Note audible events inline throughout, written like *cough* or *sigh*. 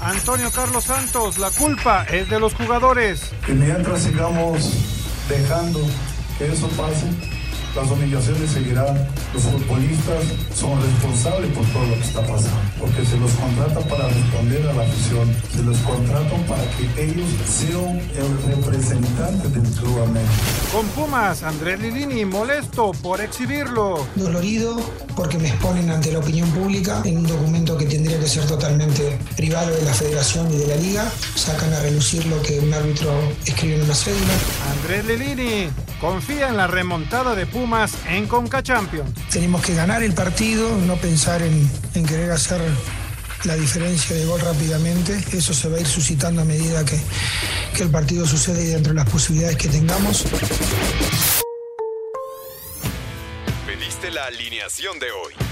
Antonio Carlos Santos, la culpa es de los jugadores. Que mientras sigamos dejando que eso pase, las humillaciones seguirán. Los futbolistas son responsables por todo lo que está pasando, porque se los contrata para responder a la afición, se los contratan para que ellos sean el representante del Club América. Con Pumas, Andrés Lilini molesto por exhibirlo. Dolorido porque me exponen ante la opinión pública en un documento que tendría que ser totalmente privado de la federación y de la liga. Sacan a relucir lo que un árbitro escribe en una cédula. Andrés Lilini confía en la remontada de Pumas en Conca Champions. Tenemos que ganar el partido, no pensar en, en querer hacer la diferencia de gol rápidamente. Eso se va a ir suscitando a medida que, que el partido sucede y dentro de las posibilidades que tengamos. Pediste la alineación de hoy.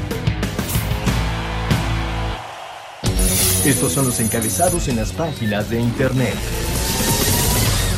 Estos son los encabezados en las páginas de internet.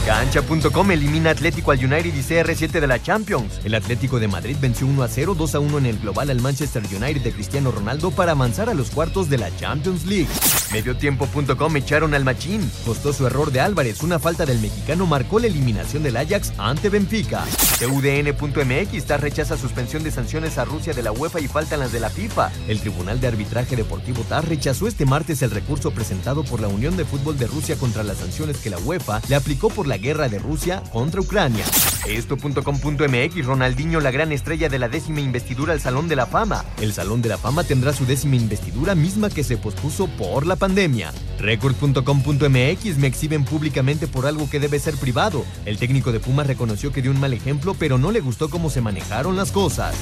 Cancha.com elimina Atlético al United y CR7 de la Champions. El Atlético de Madrid venció 1 a 0, 2 a 1 en el global al Manchester United de Cristiano Ronaldo para avanzar a los cuartos de la Champions League. Mediotiempo.com echaron al Machín. Costó su error de Álvarez. Una falta del mexicano marcó la eliminación del Ajax ante Benfica. TUDN.mx TAS rechaza suspensión de sanciones a Rusia de la UEFA y faltan las de la FIFA. El Tribunal de Arbitraje Deportivo TAS rechazó este martes el recurso presentado por la Unión de Fútbol de Rusia contra las sanciones que la UEFA le aplicó por la guerra de Rusia contra Ucrania. Esto.com.mx Ronaldinho, la gran estrella de la décima investidura al Salón de la Fama. El Salón de la Fama tendrá su décima investidura misma que se pospuso por la pandemia. Record.com.mx me exhiben públicamente por algo que debe ser privado. El técnico de Pumas reconoció que dio un mal ejemplo, pero no le gustó cómo se manejaron las cosas.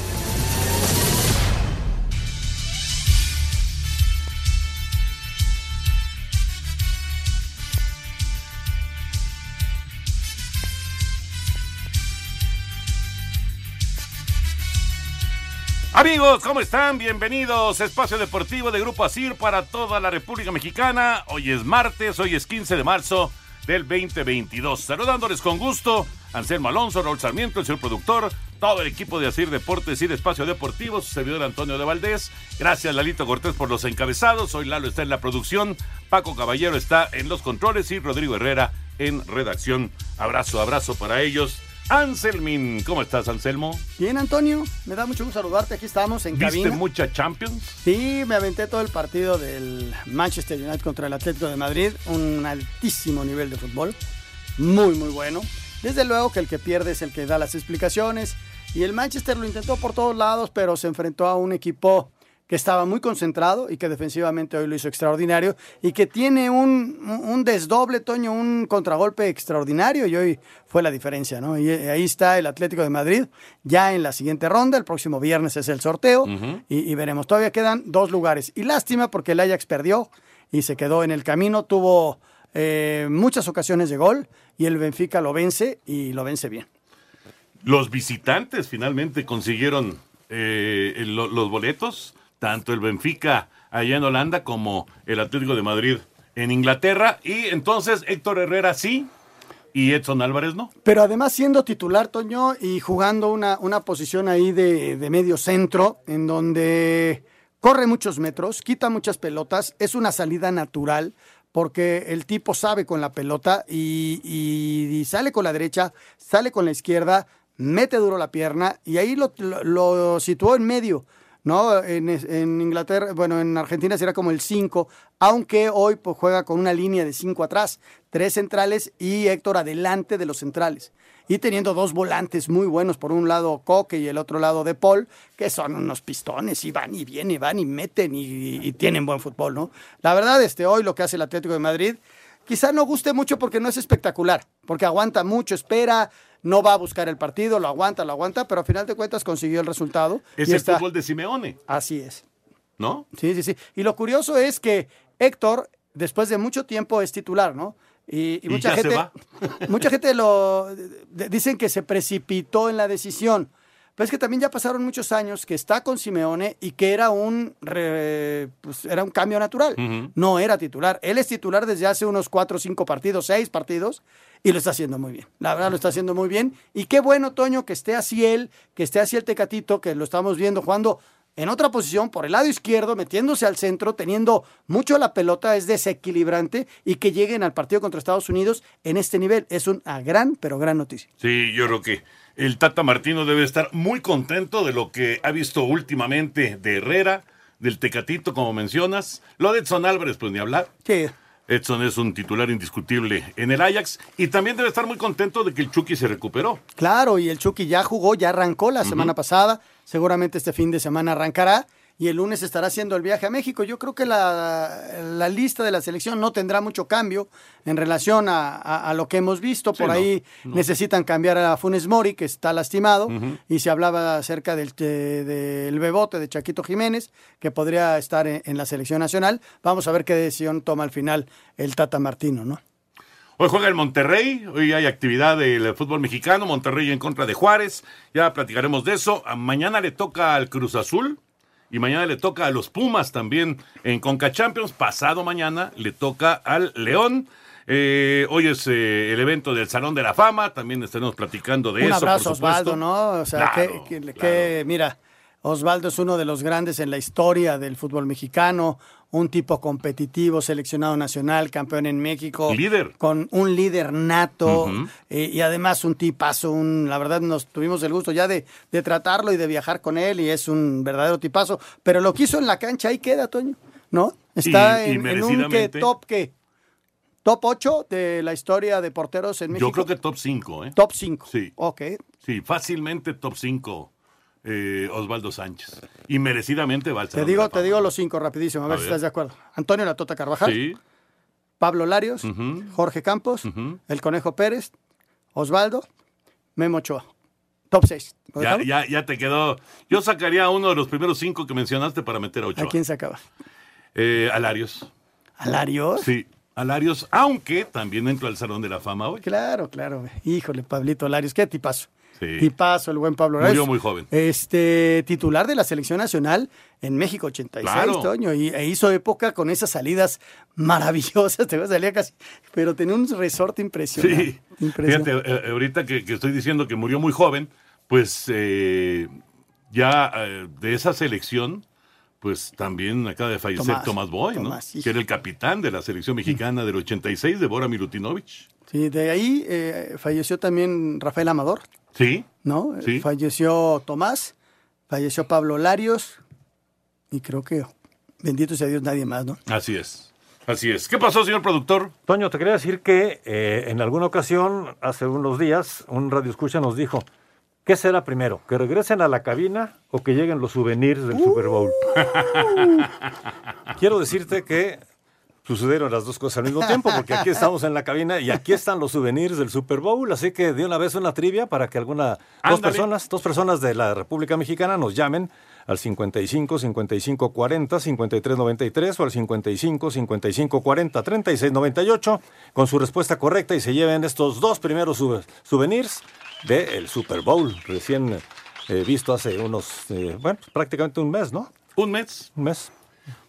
Amigos, ¿cómo están? Bienvenidos Espacio Deportivo de Grupo Asir para toda la República Mexicana. Hoy es martes, hoy es 15 de marzo del 2022. Saludándoles con gusto, Anselmo Alonso, Raúl Sarmiento, el señor productor, todo el equipo de Asir Deportes y de Espacio Deportivo, su servidor Antonio de Valdés. Gracias, Lalito Cortés, por los encabezados. Hoy Lalo está en la producción, Paco Caballero está en los controles y Rodrigo Herrera en redacción. Abrazo, abrazo para ellos. Anselmin, ¿cómo estás, Anselmo? Bien, Antonio, me da mucho gusto saludarte. Aquí estamos en ¿Viste cabina. mucha Champions? Sí, me aventé todo el partido del Manchester United contra el Atlético de Madrid. Un altísimo nivel de fútbol. Muy, muy bueno. Desde luego que el que pierde es el que da las explicaciones. Y el Manchester lo intentó por todos lados, pero se enfrentó a un equipo que estaba muy concentrado y que defensivamente hoy lo hizo extraordinario y que tiene un, un desdoble, Toño, un contragolpe extraordinario y hoy fue la diferencia, ¿no? Y ahí está el Atlético de Madrid ya en la siguiente ronda, el próximo viernes es el sorteo y, y veremos, todavía quedan dos lugares y lástima porque el Ajax perdió y se quedó en el camino, tuvo eh, muchas ocasiones de gol y el Benfica lo vence y lo vence bien. Los visitantes finalmente consiguieron eh, los boletos, tanto el Benfica allá en Holanda como el Atlético de Madrid en Inglaterra. Y entonces Héctor Herrera sí y Edson Álvarez no. Pero además siendo titular, Toño, y jugando una, una posición ahí de, de medio centro, en donde corre muchos metros, quita muchas pelotas, es una salida natural, porque el tipo sabe con la pelota y, y- y sale con la derecha, sale con la izquierda, mete duro la pierna y ahí lo, lo- lo situó en medio. ¿No? En, en Inglaterra, bueno, en Argentina será como el 5, aunque hoy pues, juega con una línea de 5 atrás, tres centrales y Héctor adelante de los centrales. Y teniendo dos volantes muy buenos, por un lado Coque y el otro lado de Paul, que son unos pistones, y van y vienen, van y meten y, y tienen buen fútbol, ¿no? La verdad, este, hoy lo que hace el Atlético de Madrid, quizá no guste mucho porque no es espectacular, porque aguanta mucho, espera, no va a buscar el partido, lo aguanta, lo aguanta, pero a final de cuentas consiguió el resultado. Es y el está- fútbol de Simeone, Así es. ¿no? Sí, sí, sí. Y lo curioso es que Héctor después de mucho tiempo es titular, ¿no? Y, y ¿Y mucha gente, *laughs* mucha gente lo dicen que se precipitó en la decisión. Pero es que también ya pasaron muchos años que está con Simeone y que era un re- pues, era un cambio natural. No era titular. Él es titular desde hace unos cuatro, cinco partidos, seis partidos, y lo está haciendo muy bien. La verdad lo está haciendo muy bien. Y qué bueno, Toño, que esté así él, que esté así el Tecatito, que lo estamos viendo jugando en otra posición, por el lado izquierdo, metiéndose al centro, teniendo mucho la pelota, es desequilibrante, y que lleguen al partido contra Estados Unidos en este nivel. Es una gran, pero gran noticia. Sí, yo creo que el Tata Martino debe estar muy contento de lo que ha visto últimamente de Herrera, del Tecatito, como mencionas. Lo de Edson Álvarez, pues ni hablar. Sí. Edson es un titular indiscutible en el Ajax y también debe estar muy contento de que el Chucky se recuperó. Claro, y el Chucky ya jugó, ya arrancó la semana pasada, seguramente este fin de semana arrancará y el lunes estará haciendo el viaje a México. Yo creo que la, la lista de la selección no tendrá mucho cambio en relación a, a- a lo que hemos visto. Por ahí no. necesitan cambiar a Funes Mori, que está lastimado, y se hablaba acerca del, de- del bebote de Chaquito Jiménez, que podría estar en, en la selección nacional. Vamos a ver qué decisión toma al final el Tata Martino, ¿no? Hoy juega el Monterrey, hoy hay actividad del fútbol mexicano, Monterrey en contra de Juárez, ya platicaremos de eso. Mañana le toca al Cruz Azul y mañana le toca a los Pumas también en Conca Champions. Pasado mañana le toca al León. Eh, hoy es eh, el evento del Salón de la Fama, también estaremos platicando de Un eso. abrazo, por supuesto. Osvaldo, ¿no? O sea, Claro, que, que- claro. que, mira, Osvaldo es uno de los grandes en la historia del fútbol mexicano, un tipo competitivo, seleccionado nacional, campeón en México. Líder. Con un líder nato eh, y además un tipazo, un, la verdad nos tuvimos el gusto ya de, de tratarlo y de viajar con él y es un verdadero tipazo, pero lo que hizo en la cancha ahí queda, Toño, ¿no? Está Y- y en, un ¿qué, merecidamente. top, ¿qué? Top 8 de la historia de porteros en México. Yo creo que top 5, ¿eh? Top 5. Sí. Ok. Sí, fácilmente top 5 Osvaldo Sánchez. Y merecidamente va al Te digo, te digo los cinco rapidísimo, a ver si estás de acuerdo. Antonio La Tota Carvajal, Sí. Pablo Larios. Jorge Campos. El Conejo Pérez, Osvaldo, Memo Ochoa. Top 6. Ya, ya, ya te quedó. Yo sacaría uno de los primeros cinco que mencionaste para meter a Ochoa. ¿A quién se acaba? Eh, Alarios. ¿A Larios? Sí, Alarios, aunque también entró al Salón de la Fama hoy. Claro, claro. Híjole, Pablito Larios, qué tipazo. Sí. Tipazo, el buen Pablo Larios. Murió muy joven. Este, titular de la selección nacional en México 86, Claro. Toño, y e hizo época con esas salidas maravillosas, *laughs* te salía casi, pero tenía un resorte impresionante. Sí. impresionante. Fíjate, eh, ahorita que, que estoy diciendo que murió muy joven, pues eh, ya eh, de esa selección, pues también acaba de fallecer Tomás, Tomás, Boy, Tomás, ¿no? hijo. Que era el capitán de la selección mexicana del 86 de Bora Milutinovich. Sí, de ahí eh, falleció también Rafael Amador, Sí, ¿no? Sí. Falleció Tomás, falleció Pablo Larios y creo que, bendito sea Dios, nadie más, ¿no? así es. Así es. ¿Qué pasó, señor productor? Toño, te quería decir que eh, en alguna ocasión, hace unos días, un radio escucha nos dijo, ¿qué será primero? ¿Que regresen a la cabina o que lleguen los souvenirs del Super Bowl? *laughs* Quiero decirte que sucedieron las dos cosas al mismo tiempo, porque aquí estamos en la cabina y aquí están los souvenirs del Super Bowl, así que de una vez una trivia para que alguna dos personas, dos personas de la República Mexicana nos llamen al 55 55 40 53 93 o al 55 55 40 36 98 con su respuesta correcta y se lleven estos dos primeros sou- souvenirs del Super Bowl recién eh, visto hace unos, eh, bueno, prácticamente un mes, ¿no? Un mes. Un mes.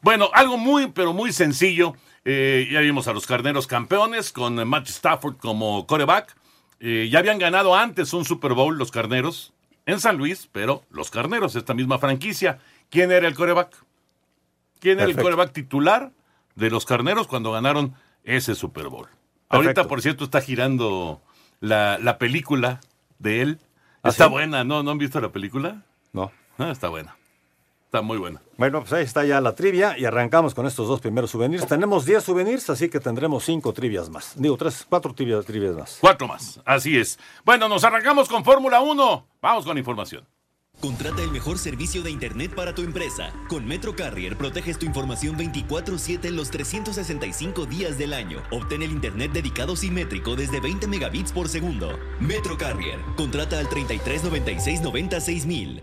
Bueno, algo muy, pero muy sencillo. Eh, ya vimos a los carneros campeones con Matt Stafford como coreback. Eh, ya habían ganado antes un Super Bowl los carneros en San Luis, pero los carneros, esta misma franquicia. ¿Quién era el coreback? ¿Quién era el coreback titular de los carneros cuando ganaron ese Super Bowl? Ahorita, por cierto, está girando la, la película de él. ¿Ah, está sí? buena, ¿no? ¿No han visto la película? No. Ah, está buena. Está muy buena. Bueno, pues ahí está ya la trivia y arrancamos con estos dos primeros souvenirs. Tenemos 10 souvenirs, así que tendremos 5 trivias más. Digo, tres, cuatro trivias, trivias más. Cuatro más, así es. Bueno, nos arrancamos con Fórmula 1. Vamos con información. Contrata el mejor servicio de Internet para tu empresa. Con Metro Carrier proteges tu información 24/7 en los 365 días del año. Obtén el Internet dedicado simétrico desde 20 megabits por segundo. Metro Carrier. Contrata al 33 96 90 6000.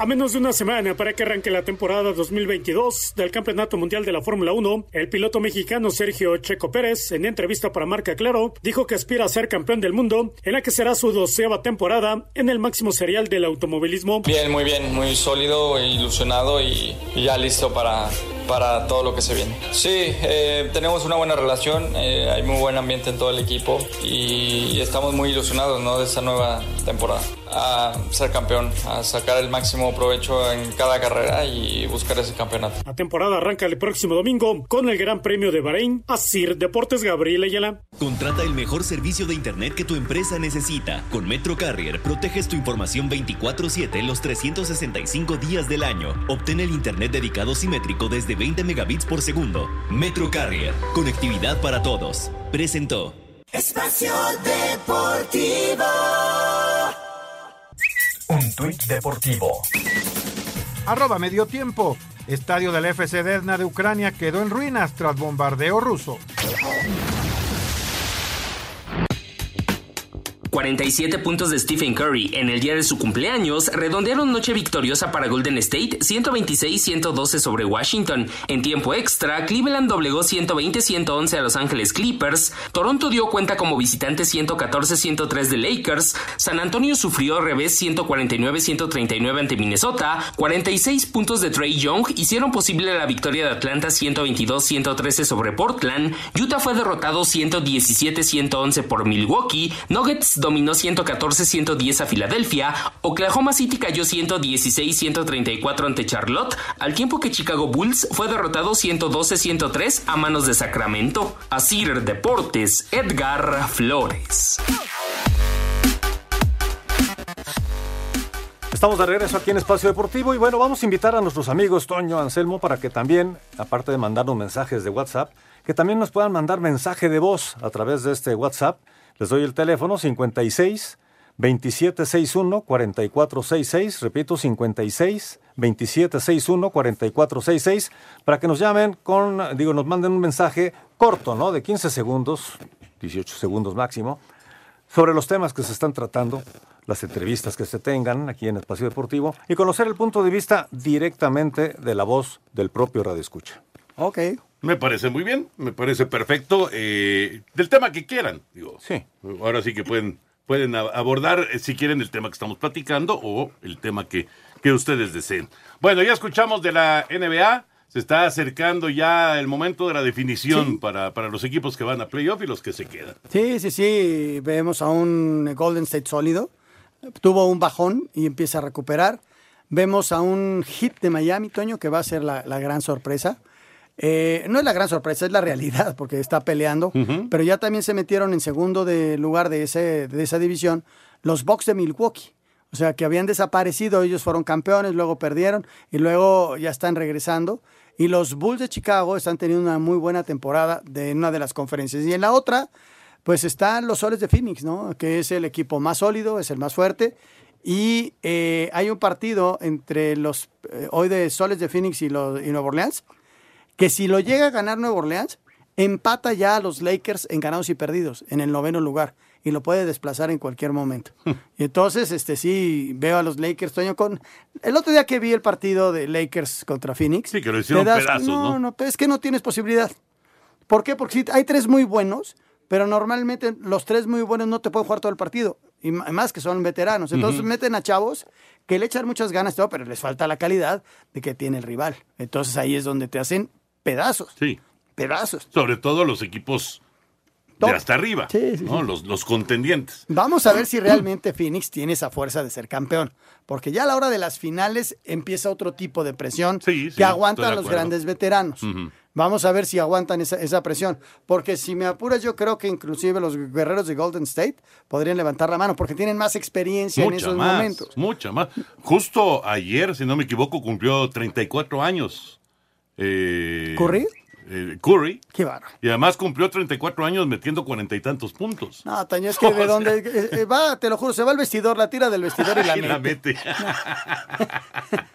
A menos de una semana para que arranque la temporada 2022 del Campeonato Mundial de la Fórmula 1, el piloto mexicano Sergio Checo Pérez, en entrevista para Marca Claro, dijo que aspira a ser campeón del mundo, en la que será su doceava temporada en el máximo serial del automovilismo. Bien, muy bien, muy sólido, ilusionado y, y ya listo para, para todo lo que se viene. Sí, eh, tenemos una buena relación, eh, hay muy buen ambiente en todo el equipo y, y estamos muy ilusionados ¿no? de esta nueva temporada. A ser campeón, a sacar el máximo provecho en cada carrera y buscar ese campeonato. La temporada arranca el próximo domingo con el Gran Premio de Bahrein. Asir Deportes Gabriel Ayala. Contrata el mejor servicio de Internet que tu empresa necesita. Con Metro Carrier proteges tu información 24/7 los 365 días del año. Obtén el Internet dedicado simétrico desde 20 megabits por segundo. Metro Carrier, conectividad para todos. Presentó. Espacio Deportivo. Deportivo. Arroba medio tiempo. Estadio del FC Desna de Ucrania quedó en ruinas tras bombardeo ruso. 47 puntos de Stephen Curry en el día de su cumpleaños redondearon noche victoriosa para Golden State 126-112 sobre Washington. En tiempo extra, Cleveland doblegó 120-111 a Los Ángeles Clippers, Toronto dio cuenta como visitante 114-103 de Lakers, San Antonio sufrió revés 149-139 ante Minnesota, 46 puntos de Trey Young hicieron posible la victoria de Atlanta 122-113 sobre Portland, Utah fue derrotado 117-111 por Milwaukee, Nuggets dominó 114-110 a Filadelfia, Oklahoma City cayó 116-134 ante Charlotte, al tiempo que Chicago Bulls fue derrotado 112-103 a manos de Sacramento. Asir Deportes, Edgar Flores. Estamos de regreso aquí en Espacio Deportivo y bueno, vamos a invitar a nuestros amigos Toño, Anselmo, para que también, aparte de mandarnos mensajes de WhatsApp, que también nos puedan mandar mensaje de voz a través de este WhatsApp. Les doy el teléfono 56 2761 4466, repito 56 2761 4466 para que nos llamen con digo nos manden un mensaje corto, ¿no? de 15 segundos, 18 segundos máximo sobre los temas que se están tratando, las entrevistas que se tengan aquí en Espacio Deportivo y conocer el punto de vista directamente de la voz del propio Radio Escucha. Ok. Me parece muy bien, me parece perfecto. eh, del tema que quieran, digo. Sí. Ahora sí que pueden, pueden abordar, eh, si quieren, el tema que estamos platicando o el tema que, que ustedes deseen. Bueno, ya escuchamos de la NBA. Se está acercando ya el momento de la definición para, para los equipos que van a playoff y los que se quedan. Sí, sí, sí. Vemos a un Golden State sólido. Tuvo un bajón y empieza a recuperar. Vemos a un hit de Miami, Toño, que va a ser la, la gran sorpresa. Eh, no es la gran sorpresa, es la realidad, porque está peleando. Pero ya también se metieron en segundo de lugar de, ese, de esa división los Bucks de Milwaukee. O sea, que habían desaparecido, ellos fueron campeones, luego perdieron y luego ya están regresando. Y los Bulls de Chicago están teniendo una muy buena temporada de en una de las conferencias. Y en la otra, pues están los Soles de Phoenix, ¿no? Que es el equipo más sólido, es el más fuerte. Y eh, hay un partido entre los eh, hoy de Soles de Phoenix y, los, y Nueva Orleans, que si lo llega a ganar Nueva Orleans, empata ya a los Lakers en ganados y perdidos, en el noveno lugar, y lo puede desplazar en cualquier momento. y entonces, este sí, veo a los Lakers, Toño, con... El otro día que vi el partido de Lakers contra Phoenix... Sí, que lo hicieron das- pedazos, ¿no? No, es que no tienes posibilidad. ¿Por qué? Porque sí, hay tres muy buenos, pero normalmente los tres muy buenos no te pueden jugar todo el partido. Y más que son veteranos. Entonces meten a chavos que le echan muchas ganas, todo, pero les falta la calidad de que tiene el rival. Entonces ahí es donde te hacen pedazos. Sí. Pedazos. Sobre todo los equipos de hasta arriba, ¿no? Los, los contendientes. Vamos a ver si realmente Phoenix tiene esa fuerza de ser campeón. Porque ya a la hora de las finales empieza otro tipo de presión sí, que aguantan los grandes veteranos. Vamos a ver si aguantan esa, esa presión. Porque si me apuras, yo creo que inclusive los guerreros de Golden State podrían levantar la mano porque tienen más experiencia en esos más, momentos. mucha más. Justo ayer, si no me equivoco, cumplió 34 años. Eh, ¿Curry? eh, Curry. Qué bárbaro. Y además cumplió 34 años metiendo cuarenta y tantos puntos. No, Taño, es *laughs* que de dónde eh, eh, va, te lo juro, se va al vestidor, la tira del vestidor y la *laughs* Y la mete. mete. *laughs*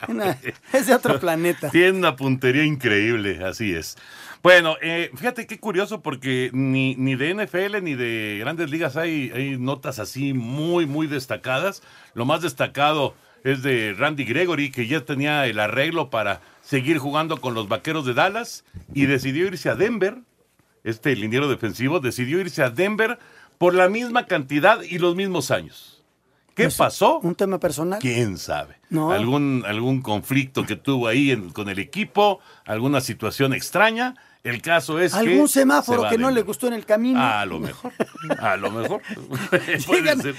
Nah, es de otro planeta. Tiene una puntería increíble, así es. Bueno, fíjate qué curioso porque ni, ni de NFL ni de grandes ligas hay, hay notas así muy, muy destacadas. Lo más destacado es de Randy Gregory, que ya tenía el arreglo para seguir jugando con los Vaqueros de Dallas y decidió irse a Denver. Este liniero defensivo decidió irse a Denver por la misma cantidad y los mismos años. ¿Qué Pues, pasó? ¿Un tema personal? ¿Quién sabe? No. ¿Algún, algún conflicto que tuvo ahí en- con el equipo, alguna situación extraña. El caso es. ¿Algún se semáforo que no le gustó en el camino? A lo mejor. A lo mejor. *laughs* *laughs* Puede ser.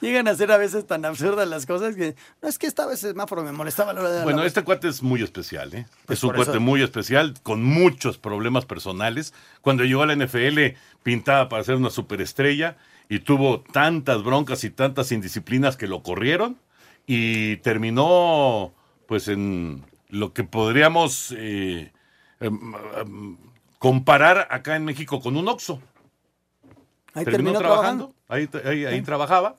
Llegan a ser a veces tan absurdas las cosas que no es que estaba ese semáforo me molestaba a la hora de la Bueno, este cuate es muy especial, ¿eh? Pues es un cuate eso- muy especial, con muchos problemas personales. Cuando llegó a la NFL, pintaba para ser una superestrella y tuvo tantas broncas y tantas indisciplinas que lo corrieron y terminó, pues, en lo que podríamos eh, em, em, comparar acá en México con un Oxxo. Ahí terminó terminó trabajando, ahí, ahí, ahí trabajaba,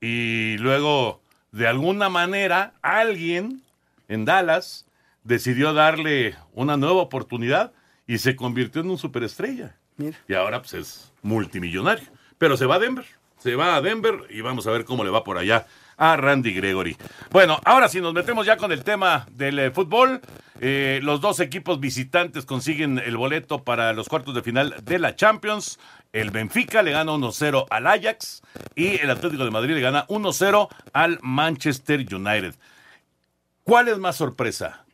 y luego, de alguna manera, alguien en Dallas decidió darle una nueva oportunidad y se convirtió en un superestrella. Mira. Y ahora pues es multimillonario. Pero se va a Denver, se va a Denver y vamos a ver cómo le va por allá a Randy Gregory. Bueno, ahora sí nos metemos ya con el tema del eh, fútbol. Eh, los dos equipos visitantes consiguen el boleto para los cuartos de final de la Champions. El Benfica le gana 1-0 al Ajax y el Atlético de Madrid le gana 1-0 al Manchester United. ¿Cuál es más sorpresa?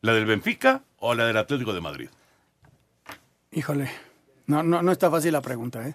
¿La del Benfica o la del Atlético de Madrid? Híjole. No, no, no está fácil la pregunta, ¿eh?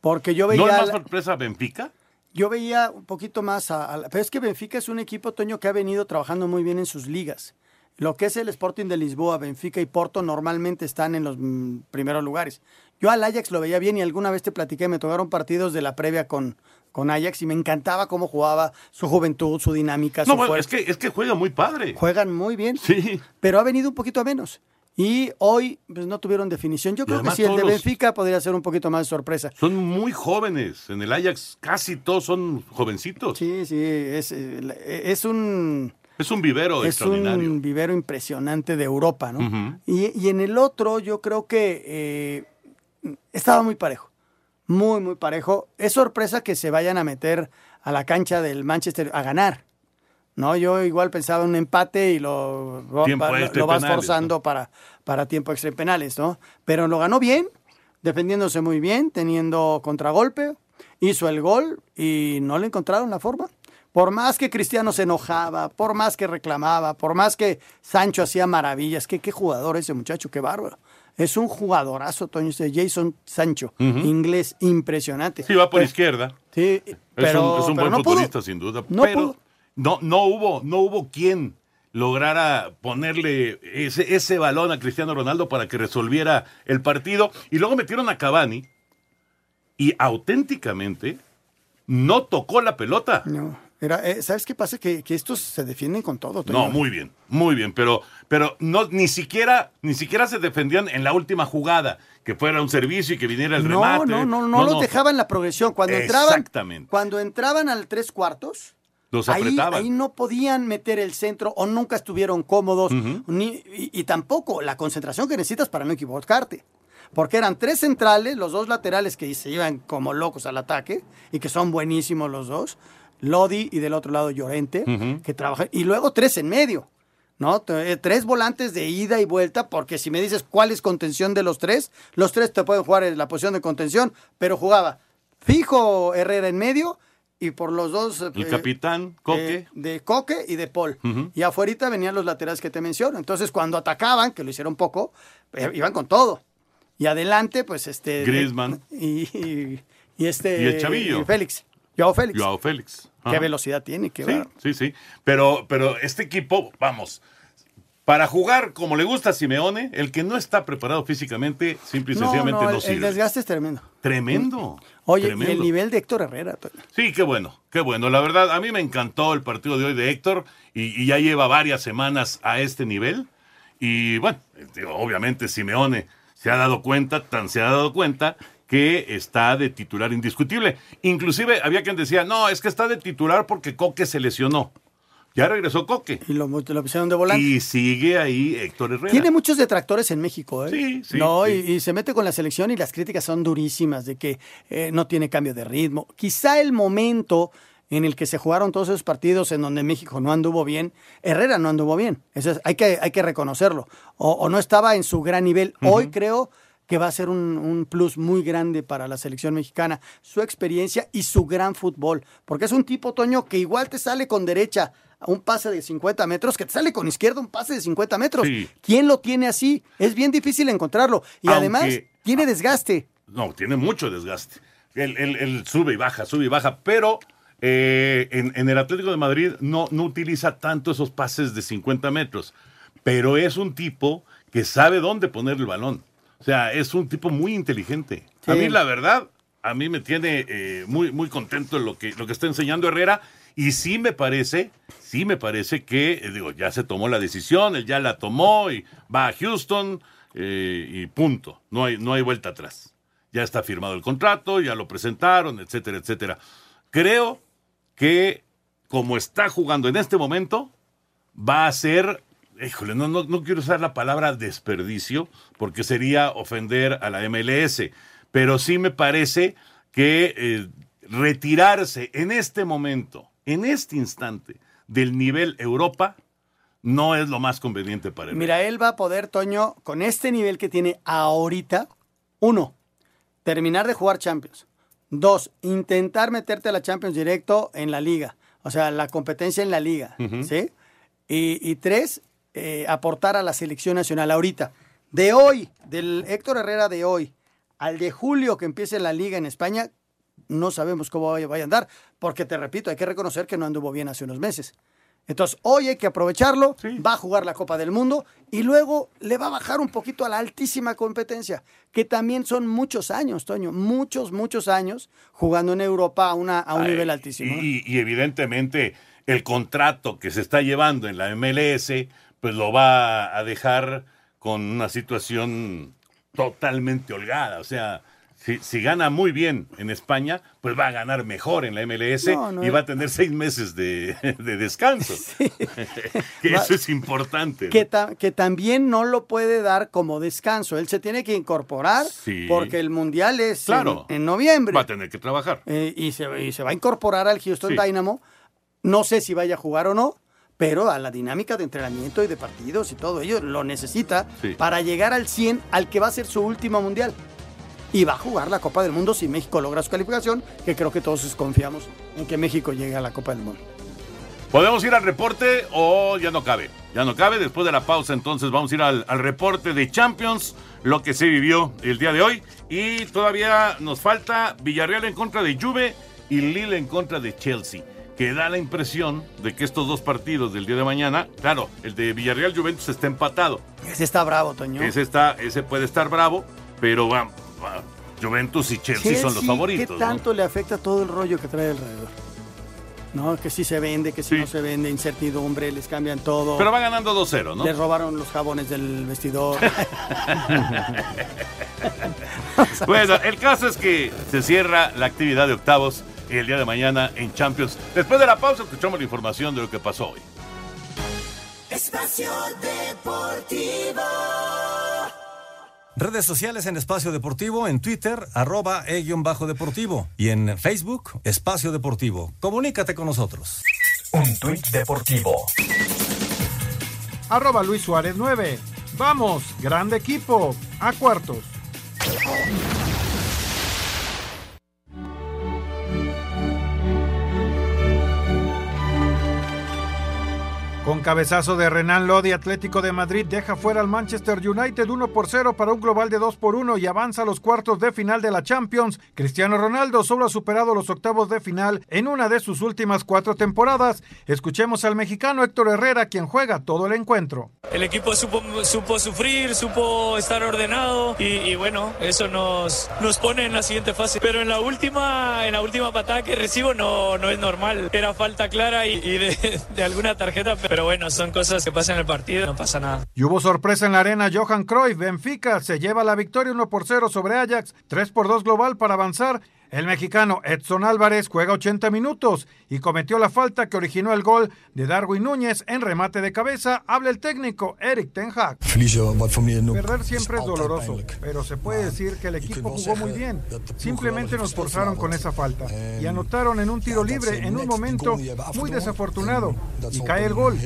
Porque yo ¿No veía es más sorpresa Benfica? yo veía un poquito más a, a pero es que Benfica es un equipo Toño que ha venido trabajando muy bien en sus ligas. Lo que es el Sporting de Lisboa, Benfica y Porto normalmente están en los mm, primeros lugares. Yo al Ajax lo veía bien y alguna vez te platiqué, me tocaron partidos de la previa con, con Ajax y me encantaba cómo jugaba, su juventud, su dinámica, No, su bueno, es que, es que juega muy padre. Juegan muy bien. Sí. Pero ha venido un poquito a menos. Y hoy pues, no tuvieron definición. Yo creo que sí, el de los- Benfica podría ser un poquito más de sorpresa. Son muy jóvenes. En el Ajax casi todos son jovencitos. Sí, sí, es, eh, es un... Es un vivero Es extraordinario. un vivero impresionante de Europa, ¿no? Y, y en el otro yo creo que eh, estaba muy parejo, muy, muy parejo. Es sorpresa que se vayan a meter a la cancha del Manchester a ganar. No, yo igual pensaba en un empate y lo, lo- Tiempo lo- extra y lo vas penales, forzando para, para tiempo extra y penales, ¿no? Pero lo ganó bien, defendiéndose muy bien, teniendo contragolpe, hizo el gol y no le encontraron la forma. Por más que Cristiano se enojaba, por más que reclamaba, por más que Sancho hacía maravillas, que qué jugador ese muchacho, qué bárbaro. Es un jugadorazo, Toño, Jason Sancho, inglés impresionante. Sí, va por Pero- izquierda. Sí, Es pero, un, es un pero buen no pudo. futbolista, sin duda. No pero pudo. no, no hubo, no hubo quien lograra ponerle ese, ese balón a Cristiano Ronaldo para que resolviera el partido. Y luego metieron a Cavani y auténticamente no tocó la pelota. No, era, eh, ¿Sabes qué pasa? Que, que estos se defienden con todo. Toño. No, muy bien, muy bien, pero, pero no, ni siquiera, ni siquiera se defendían en la última jugada, que fuera un servicio y que viniera el no, remate. no, no, no, los dejaban la progresión. Cuando entraban, Exactamente. cuando entraban al tres cuartos, Los ahí, apretaban. ahí no podían meter el centro o nunca estuvieron cómodos. Ni- y, y tampoco la concentración que necesitas para no equivocarte. Porque eran tres centrales, los dos laterales que se iban como locos al ataque y que son buenísimos los dos. Lodi y del otro lado Llorente, que trabajan. Y luego tres en medio. ¿no? Eh, Tres volantes de ida y vuelta, porque si me dices cuál es contención de los tres, los tres te pueden jugar en la posición de contención, pero jugaba fijo Herrera en medio y por los dos... El eh, capitán, Coque. eh, de Coque y de Paul. Y afuera venían los laterales que te menciono. Entonces, cuando atacaban, que lo hicieron poco, eh, iban con todo. Y adelante, pues este... Griezmann. Y, y- y este... Y el chavillo. y Félix. Joao Félix. Joao Félix. Qué velocidad tiene, qué Sí, bárbaro. sí, sí. Pero, pero este equipo, vamos, para jugar como le gusta a Simeone, el que no está preparado físicamente, simple y No, sencillamente no, no, el, el sirve. desgaste es tremendo. Tremendo. Oye, y tremendo. el nivel de Héctor Herrera. Sí, qué bueno, qué bueno. La verdad, a mí me encantó el partido de hoy de Héctor y, y ya lleva varias semanas a este nivel. Y bueno, obviamente Simeone se ha dado cuenta, tan se ha dado cuenta que está de titular indiscutible. Inclusive había quien decía, no, es que está de titular porque Coque se lesionó. Ya regresó Coque. Y lo, lo pusieron de volante. Y sigue ahí Héctor Herrera. Tiene muchos detractores en México, ¿eh? Sí, sí, No, sí. Y, y se mete con la selección y las críticas son durísimas de que eh, no tiene cambio de ritmo. Quizá el momento en el que se jugaron todos esos partidos en donde México no anduvo bien, Herrera no anduvo bien. Eso es, hay, que, hay que reconocerlo. O, o no estaba en su gran nivel. Hoy creo que va a ser un, un plus muy grande para la selección mexicana, su experiencia y su gran fútbol, porque es un tipo, Toño, que igual te sale con derecha a un pase de 50 metros, que te sale con izquierda un pase de 50 metros. Sí. ¿Quién lo tiene así? Es bien difícil encontrarlo. Y Aunque- además tiene desgaste. No, tiene mucho desgaste. Él, él- él sube y baja, sube y baja, pero eh, en, en el Atlético de Madrid no, no utiliza tanto esos pases de 50 metros, pero es un tipo que sabe dónde poner el balón. O sea, es un tipo muy inteligente. A mí, la verdad, a mí me tiene eh, muy, muy contento lo que, lo que está enseñando Herrera. Y sí me parece, sí me parece que, eh, digo, ya se tomó la decisión, él ya la tomó y va a Houston eh, y punto. No hay, no hay vuelta atrás. Ya está firmado el contrato, ya lo presentaron, etcétera, etcétera. Creo que como está jugando en este momento, va a ser, híjole, no, no, no quiero usar la palabra desperdicio, porque sería ofender a la MLS, pero sí me parece que eh, retirarse en este momento, en este instante, del nivel Europa, no es lo más conveniente para él. Mira, él va a poder, Toño, con este nivel que tiene ahorita, uno, terminar de jugar Champions. Dos, intentar meterte a la Champions directo en la liga. O sea, la competencia en la liga. ¿Sí? Y, y tres, eh, aportar a la selección nacional. Ahorita, de hoy, del Héctor Herrera de hoy, al de julio que empiece la liga en España, no sabemos cómo vaya, vaya a andar. Porque te repito, hay que reconocer que no anduvo bien hace unos meses. Entonces, hoy hay que aprovecharlo, va a jugar la Copa del Mundo y luego le va a bajar un poquito a la altísima competencia, que también son muchos años, Toño, muchos, muchos años jugando en Europa a, una, a un Ay, nivel altísimo. Y, y evidentemente el contrato que se está llevando en la MLS, pues lo va a dejar con una situación totalmente holgada. O sea, si, si gana muy bien en España, pues va a ganar mejor en la MLS No, no, y va a tener seis meses de, *laughs* de descanso. *laughs* que eso es importante. Que, ta- que también no lo puede dar como descanso. Él se tiene que incorporar Sí. porque el Mundial es en- Claro. en, noviembre. Va a tener que trabajar. Eh, y, se, y se va a incorporar al Houston Sí. Dynamo. No sé si vaya a jugar o no, pero a la dinámica de entrenamiento y de partidos y todo ello lo necesita Sí. para llegar al 100 al que va a ser su último mundial. Y va a jugar la Copa del Mundo si México logra su calificación, que creo que todos confiamos en que México llegue a la Copa del Mundo. ¿Podemos ir al reporte o ya no cabe? Ya no cabe. Después de la pausa, entonces vamos a ir al, al reporte de Champions, lo que se vivió el día de hoy. Y todavía nos falta Villarreal en contra de Juve y Lille en contra de Chelsea. Que da la impresión de que estos dos partidos del día de mañana, claro, el de Villarreal Juventus está empatado. Ese está bravo, Toño. Ese, está, ese puede estar bravo, pero va, va, Juventus y Chelsea, son los favoritos. ¿Qué ¿no? tanto le afecta todo el rollo que trae alrededor? No, que si se vende, que si no se vende, incertidumbre, les cambian todo. Pero va ganando 2-0, ¿no? Les robaron los jabones del vestidor. *laughs* Bueno, el caso es que se cierra la actividad de octavos el día de mañana en Champions. Después de la pausa escuchamos la información de lo que pasó hoy. Espacio Deportivo. Redes sociales en Espacio Deportivo, en Twitter, arroba e-bajo deportivo y en Facebook, Espacio Deportivo. Comunícate con nosotros. Un tuit deportivo. Arroba Luis Suárez 9. Vamos, grande equipo. A cuartos. Con cabezazo de Renan Lodi, Atlético de Madrid deja fuera al Manchester United 1 por 0 para un global de 2 por 1 y avanza a los cuartos de final de la Champions. Cristiano Ronaldo solo ha superado los octavos de final en una de sus últimas cuatro temporadas. Escuchemos al mexicano Héctor Herrera, quien juega todo el encuentro. El equipo supo, sufrir, supo estar ordenado y, bueno, eso nos, nos pone en la siguiente fase. Pero en la última, en la última patada que recibo no, no es normal. Era falta clara y, de, alguna tarjeta, bueno, son cosas que pasan en el partido, no pasa nada. Y hubo sorpresa en la arena. Johan Cruyff, Benfica, se lleva la victoria 1 por 0 sobre Ajax, 3 por 2 global para avanzar El mexicano Edson Álvarez juega 80 minutos y cometió la falta que originó el gol de Darwin Núñez en remate de cabeza. Habla el técnico Eric Ten Hag. Perder siempre es doloroso, pero se puede decir que el equipo jugó muy bien. Simplemente nos forzaron con esa falta y anotaron en un tiro libre en un momento muy desafortunado y cae el gol.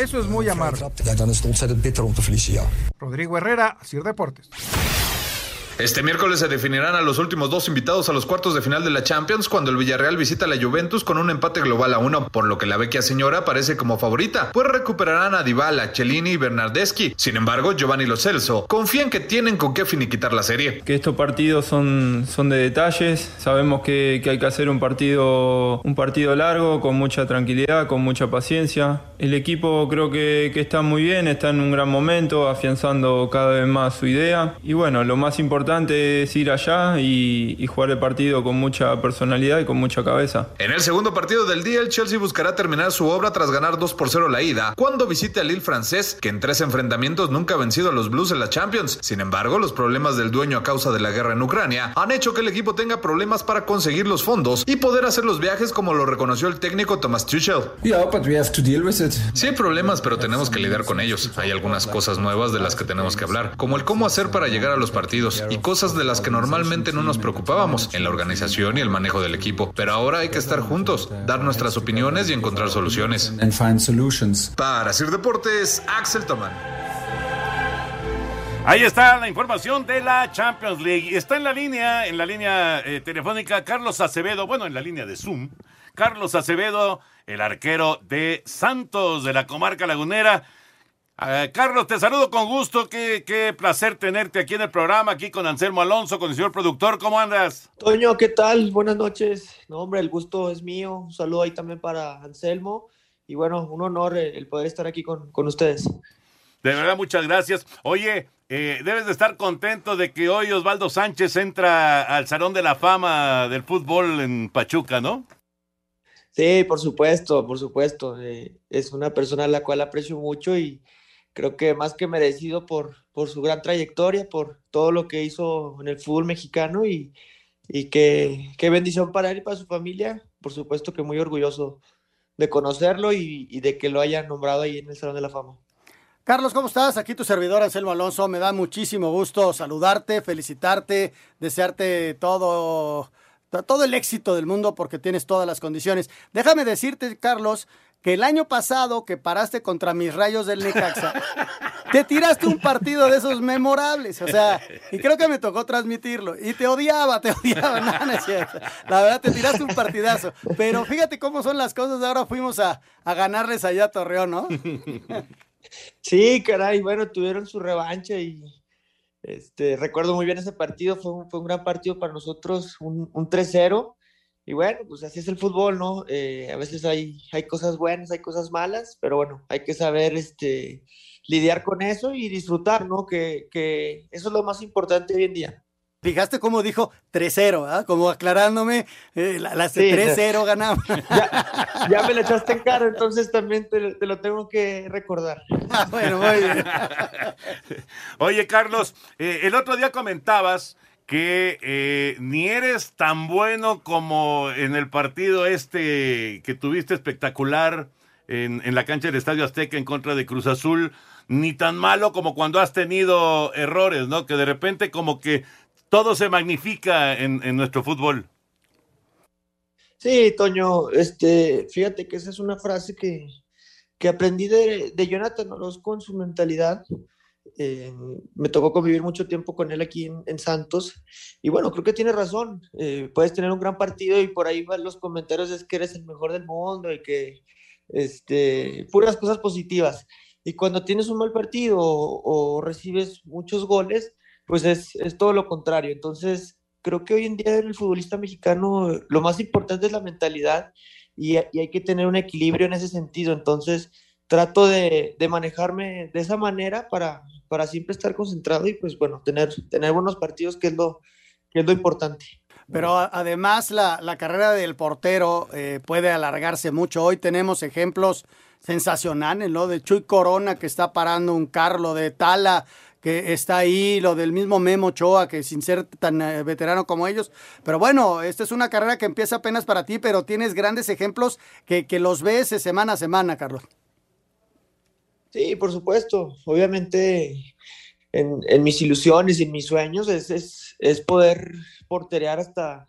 Eso es muy amargo. Rodrigo Herrera, Sir Deportes. Este miércoles se definirán a los últimos dos invitados a los cuartos de final de la Champions cuando el Villarreal visita a la Juventus con un empate global a uno, por lo que la vecchia señora parece como favorita, pues recuperarán a Dybala, Cellini y Bernardeschi. Sin embargo, Giovanni Lo Celso confía en que tienen con qué finiquitar la serie. Que estos partidos son, son de detalles, sabemos que, que hay que hacer un partido, un partido largo, con mucha tranquilidad, con mucha paciencia. El equipo creo que, que está muy bien, está en un gran momento, afianzando cada vez más su idea. Y bueno, lo más importante es ir allá y, y, jugar el partido con mucha personalidad y con mucha cabeza. En el segundo partido del día, el Chelsea buscará terminar su obra tras ganar 2 por 0 la ida, cuando visite al Lille francés, que en tres enfrentamientos nunca ha vencido a los Blues en la Champions. Sin embargo, los problemas del dueño a causa de la guerra en Ucrania han hecho que el equipo tenga problemas para conseguir los fondos y poder hacer los viajes como lo reconoció el técnico Thomas Tuchel. Sí hay problemas, pero tenemos que lidiar con ellos. Hay algunas cosas nuevas de las que tenemos que hablar, como el cómo hacer para llegar a los partidos y cosas de las que normalmente no nos preocupábamos en la organización y el manejo del equipo. Pero ahora hay que estar juntos, dar nuestras opiniones y encontrar soluciones. Para Sir Deportes, Axel Toman. Ahí está la información de la Champions League. Está en la línea, en la línea eh, telefónica, Carlos Acevedo, bueno, en la línea de Zoom. Carlos Acevedo, el arquero de Santos, de la comarca lagunera. Uh, Carlos, te saludo con gusto. Qué, qué, placer tenerte aquí en el programa, aquí con Anselmo Alonso, con el señor productor. ¿Cómo andas? Toño, ¿qué tal? Buenas noches. No, hombre, el gusto es mío. Un saludo ahí también para Anselmo. Y bueno, un honor el poder estar aquí con, con ustedes. De verdad, muchas gracias. Oye, eh, debes de estar contento de que hoy Osvaldo Sánchez entra al Salón de la Fama del Fútbol en Pachuca, ¿no? Sí, por supuesto, por supuesto. Eh, es una persona a la cual aprecio mucho y creo que más que merecido por, por su gran trayectoria, por todo lo que hizo en el fútbol mexicano y, y qué, qué bendición para él y para su familia. Por supuesto que muy orgulloso de conocerlo y, y de que lo hayan nombrado ahí en el Salón de la Fama. Carlos, ¿cómo estás? Aquí tu servidor Anselmo Alonso. Me da muchísimo gusto saludarte, felicitarte, desearte todo, todo el éxito del mundo porque tienes todas las condiciones. Déjame decirte, Carlos, que el año pasado que paraste contra mis rayos del Necaxa, te tiraste un partido de esos memorables, o sea, y creo que me tocó transmitirlo, y te odiaba, te odiaba, no. La verdad, te tiraste un partidazo, pero fíjate cómo son las cosas, ahora fuimos a, a ganarles allá a Torreón, ¿no? Sí, caray, bueno, tuvieron su revancha y este, recuerdo muy bien ese partido, fue un, fue un gran partido para nosotros, un, un 3-0. Y bueno, pues así es el fútbol, ¿no? Eh, a veces hay, hay cosas buenas, hay cosas malas, pero bueno, hay que saber este, lidiar con eso y disfrutar, ¿no? Que, que eso es lo más importante hoy en día. Fijaste cómo dijo 3-0, ¿eh? como aclarándome, eh, las la Sí, 3-0 ganamos. Ya, ya me lo echaste en cara, entonces también te, te lo tengo que recordar. bueno, muy bien. *laughs* Oye, Carlos, eh, el otro día comentabas que eh, ni eres tan bueno como en el partido este que tuviste espectacular en, en la cancha del Estadio Azteca en contra de Cruz Azul, ni tan malo como cuando has tenido errores, ¿no? Que de repente como que todo se magnifica en, en nuestro fútbol. Sí, Toño, este, fíjate que esa es una frase que, que aprendí de, de Jonathan Orozco en su mentalidad. Eh, me tocó convivir mucho tiempo con él aquí en, en Santos y bueno, creo que tiene razón. Eh, puedes tener un gran partido y por ahí van los comentarios es que eres el mejor del mundo y que este, puras cosas positivas. Y cuando tienes un mal partido o, o recibes muchos goles, pues es, es todo lo contrario. Entonces, creo que hoy en día en el futbolista mexicano lo más importante es la mentalidad y, y hay que tener un equilibrio en ese sentido. Entonces, trato de, de manejarme de esa manera para, para siempre estar concentrado y pues bueno, tener, tener buenos partidos, que es lo, que es lo importante. Pero además la, la carrera del portero eh, puede alargarse mucho. Hoy tenemos ejemplos sensacionales, ¿no? De Chuy Corona que está parando un Carlo, de Tala que está ahí, lo del mismo Memo Ochoa, que sin ser tan eh, veterano como ellos. Pero bueno, esta es una carrera que empieza apenas para ti, pero tienes grandes ejemplos que, que los ves semana a semana, Carlos. Sí, por supuesto. Obviamente, en, mis ilusiones y en mis sueños es, es, es poder porterear hasta,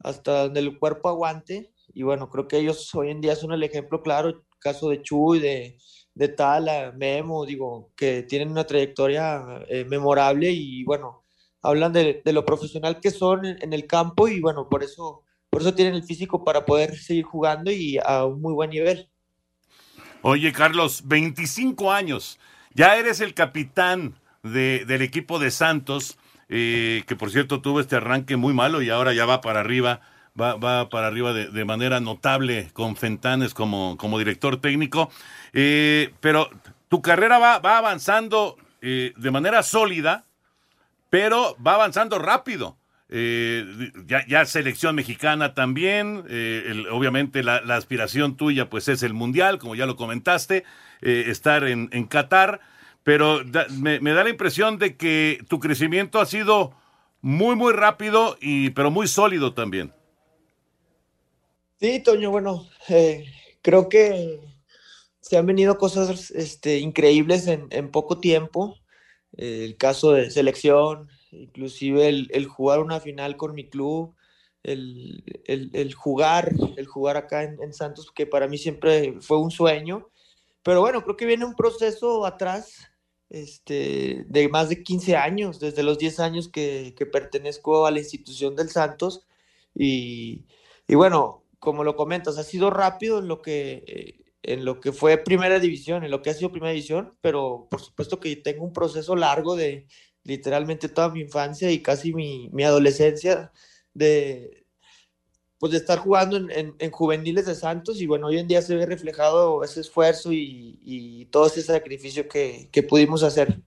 hasta donde el cuerpo aguante. Y bueno, creo que ellos hoy en día son el ejemplo claro, caso de Chuy, de, de Tala, Memo, digo, que tienen una trayectoria eh, memorable y bueno, hablan de, de, lo profesional que son en, en, el campo y bueno, por eso, por eso tienen el físico para poder seguir jugando y a un muy buen nivel. Oye, Carlos, 25 años, ya eres el capitán de, del equipo de Santos, eh, que por cierto tuvo este arranque muy malo y ahora ya va para arriba, va, va para arriba de, de, manera notable con Fentanes como, como director técnico. Eh, pero tu carrera va, va avanzando eh, de manera sólida, pero va avanzando rápido. Eh, ya, selección mexicana también, eh, obviamente la, aspiración tuya pues es el mundial, como ya lo comentaste, eh, estar en, en, Qatar, pero me, da la impresión de que tu crecimiento ha sido muy, muy rápido, y, pero muy sólido también. Sí, Toño, bueno, creo que se han venido cosas este, increíbles en poco tiempo, el caso de selección, inclusive el, el, jugar una final con mi club, el, el, el jugar, el jugar acá en, en, Santos, que para mí siempre fue un sueño. Pero bueno, creo que viene un proceso atrás este, de más de 15 años, desde los 10 años que, que pertenezco a la institución del Santos. Y, y, bueno, como lo comentas, ha sido rápido en lo que... en lo que fue primera división, en lo que ha sido primera división, pero por supuesto que tengo un proceso largo de, literalmente toda mi infancia y casi mi, mi adolescencia de, pues de estar jugando en, en, en, juveniles de Santos y bueno, hoy en día se ve reflejado ese esfuerzo y, y todo ese sacrificio que, que, pudimos hacer.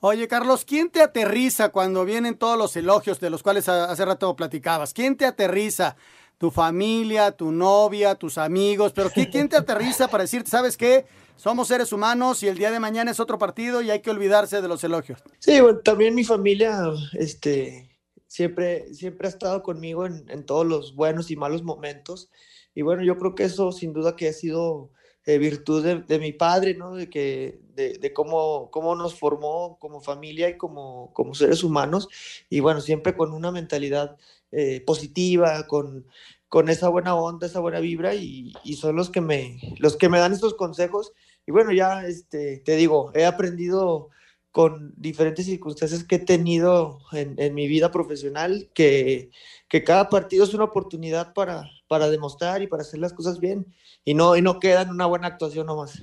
Oye, Carlos, ¿quién te aterriza cuando vienen todos los elogios de los cuales hace rato platicabas? ¿Quién te aterriza? ¿Tu familia, tu novia, tus amigos? ¿Pero quién te aterriza para decirte, sabes qué? somos seres humanos y el día de mañana es otro partido y hay que olvidarse de los elogios. Sí, bueno, también mi familia, este, siempre, siempre ha estado conmigo en, todos los buenos y malos momentos. Y bueno, yo creo que eso sin duda que ha sido eh, virtud de, mi padre, ¿no? De, que, de, cómo, cómo nos formó como familia y como, como seres humanos. Y bueno, siempre con una mentalidad eh, positiva, con, con esa buena onda, esa buena vibra y, y, son los que me, los que me dan estos consejos. Y bueno, ya este, te digo, he aprendido con diferentes circunstancias que he tenido en, en mi vida profesional, que, que, cada partido es una oportunidad para, para demostrar y para hacer las cosas bien y no, y no queda en una buena actuación nomás.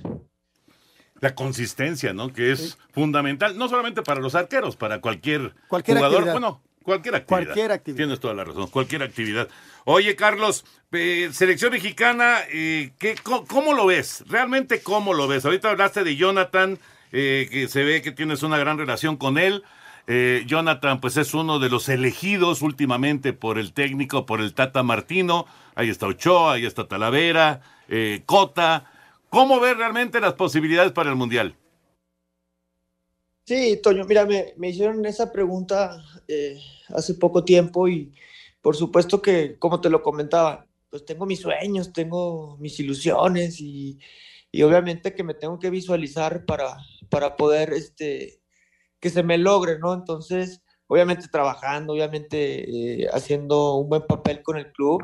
La consistencia, ¿no? Que es sí. fundamental, no solamente para los arqueros, para cualquier, cualquier jugador. Actividad. Bueno, Cualquier actividad. Cualquier actividad. Tienes toda la razón, cualquier actividad. Oye, Carlos, eh, selección mexicana, eh, ¿qué, cómo, cómo, lo ves? ¿Realmente cómo lo ves? Ahorita hablaste de Jonathan, eh, que se ve que tienes una gran relación con él. Eh, Jonathan, pues es uno de los elegidos últimamente por el técnico, por el Tata Martino. Ahí está Ochoa, ahí está Talavera, eh, Cota. ¿Cómo ves realmente las posibilidades para el Mundial? Sí, Toño, mira, me, hicieron esa pregunta eh, hace poco tiempo y por supuesto que, como te lo comentaba, pues tengo mis sueños, tengo mis ilusiones y, y obviamente que me tengo que visualizar para, para poder, este, que se me logre, ¿no? Entonces, obviamente trabajando, obviamente eh, haciendo un buen papel con el club,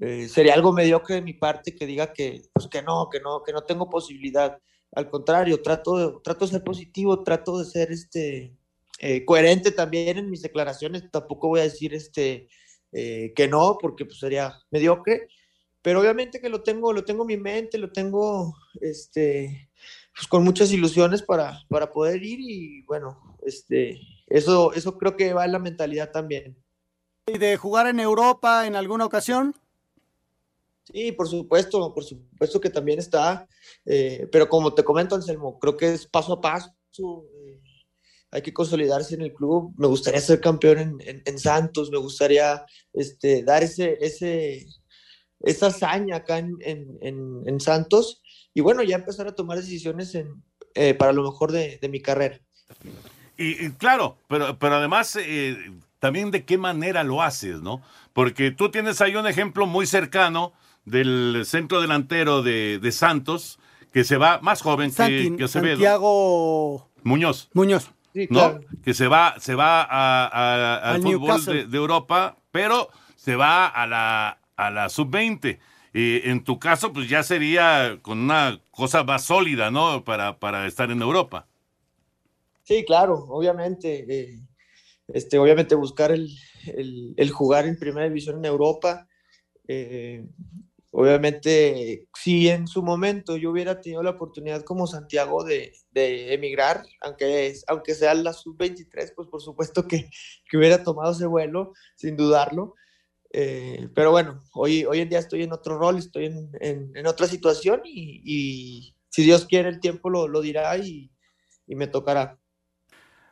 eh, sería algo mediocre de mi parte que diga que, pues que no, que no, que no tengo posibilidad al contrario, trato de, trato de ser positivo, trato de ser este, eh, coherente también en mis declaraciones, tampoco voy a decir este, eh, que no, porque pues, sería mediocre, pero obviamente que lo tengo, lo tengo en mi mente, lo tengo este, pues, con muchas ilusiones para, para poder ir y bueno, este, eso, eso creo que va en la mentalidad también. ¿Y de jugar en Europa en alguna ocasión? Sí, por supuesto, por supuesto que también está, eh, pero como te comento, Anselmo, creo que es paso a paso, eh, hay que consolidarse en el club, me gustaría ser campeón en, en, Santos, me gustaría este, dar ese, ese, esa hazaña acá en, en, Santos y bueno, ya empezar a tomar decisiones eh, para lo mejor de, de mi carrera. Y, claro, pero, pero además eh, también de qué manera lo haces, ¿no? Porque tú tienes ahí un ejemplo muy cercano del centro delantero de, de Santos, que se va más joven que, que Santiago Muñoz. Muñoz. ¿no? Que se va, se va al, fútbol de, Europa, pero se va a la, a la sub-20. Y en tu caso, pues ya sería con una cosa más sólida, ¿no? Para, para estar en Europa. Sí, claro, obviamente. Eh, este, obviamente buscar el, el, jugar en primera división en Europa. Eh, Obviamente, si en su momento yo hubiera tenido la oportunidad como Santiago de, emigrar, aunque, aunque sea la sub-23, pues por supuesto que, hubiera tomado ese vuelo, sin dudarlo. Eh, pero bueno, hoy, hoy en día estoy en otro rol, estoy en, otra situación y, si Dios quiere el tiempo lo, lo dirá y, y me tocará.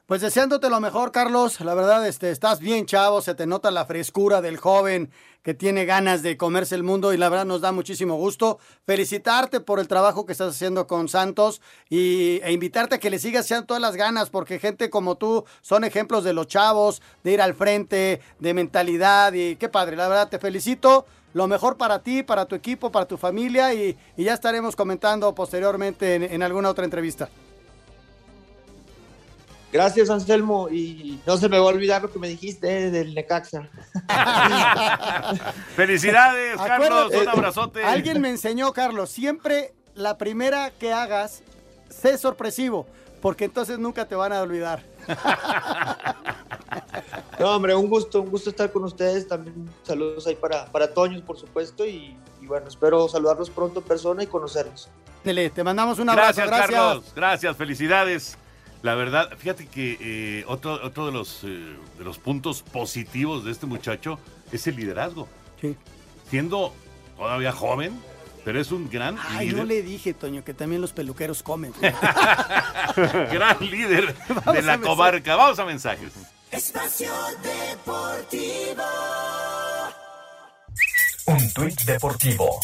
Pues deseándote lo mejor, Carlos. La verdad, este, estás bien chavo, se te nota la frescura del joven que tiene ganas de comerse el mundo y la verdad nos da muchísimo gusto. Felicitarte por el trabajo que estás haciendo con Santos y, e invitarte a que le sigas echando todas las ganas porque gente como tú son ejemplos de los chavos, de ir al frente, de mentalidad y qué padre. La verdad, te felicito. Lo mejor para ti, para tu equipo, para tu familia y, ya estaremos comentando posteriormente en alguna otra entrevista. Gracias, Anselmo. Y no se me va a olvidar lo que me dijiste del Necaxa. *laughs* Felicidades, Carlos. un abrazote. Alguien me enseñó, Carlos, siempre la primera que hagas, sé sorpresivo, porque entonces nunca te van a olvidar. *laughs* No, hombre, un gusto, un gusto estar con ustedes. También saludos ahí para, para Toños, por supuesto. Y, bueno, espero saludarlos pronto en persona y conocerlos. te mandamos un abrazo. Gracias, gracias. Carlos. Gracias, felicidades. La verdad, fíjate que eh, otro, otro de, los, eh, de los puntos positivos de este muchacho es el liderazgo. Sí. Siendo todavía joven, pero es un gran Ay, líder. no le dije, Toño, que también los peluqueros comen. *laughs* gran líder *laughs* de la comarca. Vamos a mensajes. Espacio Deportivo. Un tuit deportivo.